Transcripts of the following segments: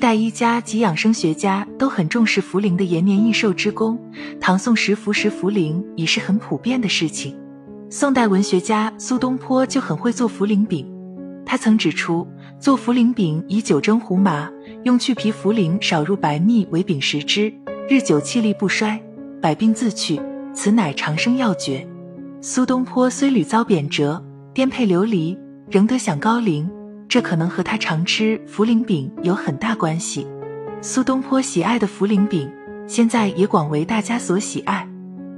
代医家及养生学家都很重视茯苓的延年益寿之功，唐宋时服食茯苓已是很普遍的事情。宋代文学家苏东坡就很会做茯苓饼，他曾指出，做茯苓饼以酒蒸胡麻，用去皮茯苓少入白蜜为饼食之，日久气力不衰，百病自去，此乃长生要诀。苏东坡虽屡遭贬谪，颠沛流离，仍得享高龄。这可能和他常吃茯苓饼有很大关系。苏东坡喜爱的茯苓饼，现在也广为大家所喜爱。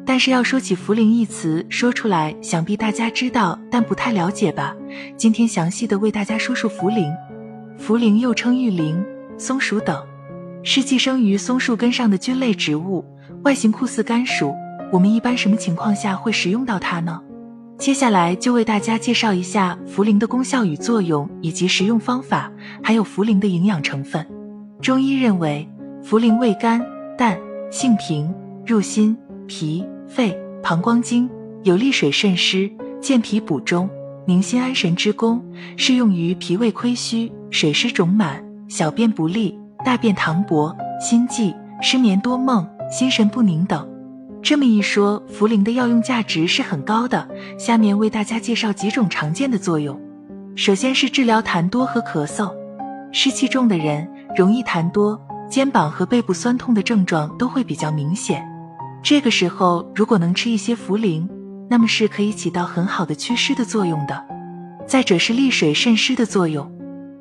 但是要说起茯苓一词，说出来想必大家知道，但不太了解吧？今天详细的为大家说说茯苓。茯苓又称玉苓、松鼠等，是寄生于松树根上的菌类植物，外形酷似甘薯。我们一般什么情况下会食用到它呢？接下来就为大家介绍一下茯苓的功效与作用，以及食用方法，还有茯苓的营养成分。中医认为，茯苓味甘淡，性平，入心、脾、肺、膀胱经，有利水渗湿、健脾补中、宁心安神之功，适用于脾胃亏虚、水湿肿满、小便不利、大便溏薄、心悸、失眠多梦、心神不宁等。这么一说，茯苓的药用价值是很高的。下面为大家介绍几种常见的作用。首先是治疗痰多和咳嗽，湿气重的人容易痰多，肩膀和背部酸痛的症状都会比较明显。这个时候如果能吃一些茯苓，那么是可以起到很好的祛湿的作用的。再者是利水渗湿的作用，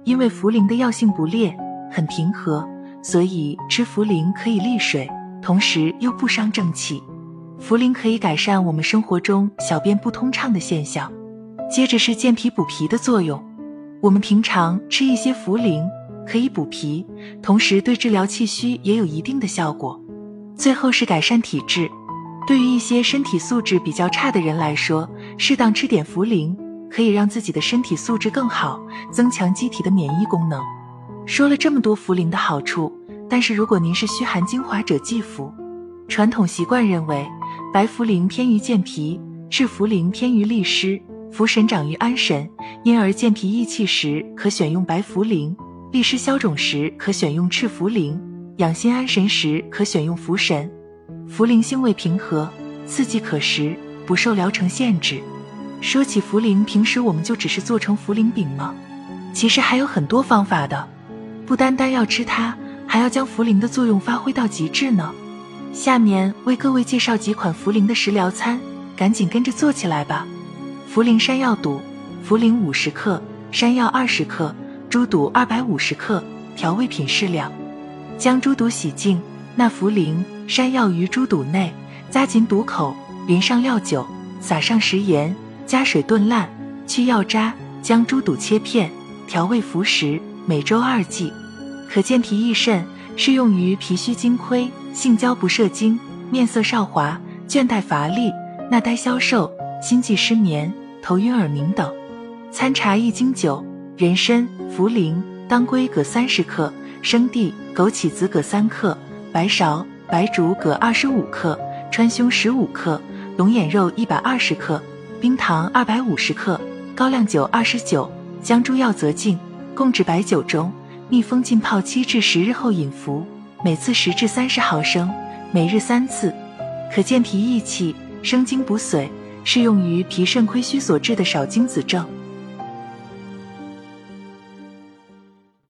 因为茯苓的药性不烈，很平和，所以吃茯苓可以利水，同时又不伤正气。茯苓可以改善我们生活中小便不通畅的现象。接着是健脾补脾的作用，我们平常吃一些茯苓可以补脾，同时对治疗气虚也有一定的效果。最后是改善体质，对于一些身体素质比较差的人来说，适当吃点茯苓可以让自己的身体素质更好，增强机体的免疫功能。说了这么多茯苓的好处，但是如果您是虚寒精华者忌服。传统习惯认为。白茯苓偏于健脾，赤茯苓偏于利湿，茯神长于安神，因而健脾益气时可选用白茯苓，利湿消肿时可选用赤茯苓，养心安神时可选用茯神。茯苓性味平和，四季可食，不受疗程限制。说起茯苓，平时我们就只是做成茯苓饼吗？其实还有很多方法的，不单单要吃它，还要将茯苓的作用发挥到极致呢。下面为各位介绍几款茯苓的食疗餐，赶紧跟着做起来吧。茯苓山药肚：茯苓五十克，山药二十克，猪肚二百五十克，调味品适量。将猪肚洗净，纳茯苓、山药于猪肚内，扎紧肚口，淋上料酒，撒上食盐，加水炖烂，去药渣，将猪肚切片，调味服食，每周二剂，可健脾益肾，适用于脾虚精亏。性交不射精、面色少华、倦怠乏力、纳呆消瘦、心悸失眠、头晕耳鸣等。参茶一斤酒：人参、茯苓、当归各三十克，生地、枸杞子各三克，白芍、白术各二十五克，川芎十五克，龙眼肉一百二十克，冰糖二百五十克，高粱酒二十九，将诸药择净，共置白酒中，密封浸泡七至十日后饮服。每次十至三十毫升，每日三次，可健脾益气、生津补髓，适用于脾肾亏虚所致的少精子症。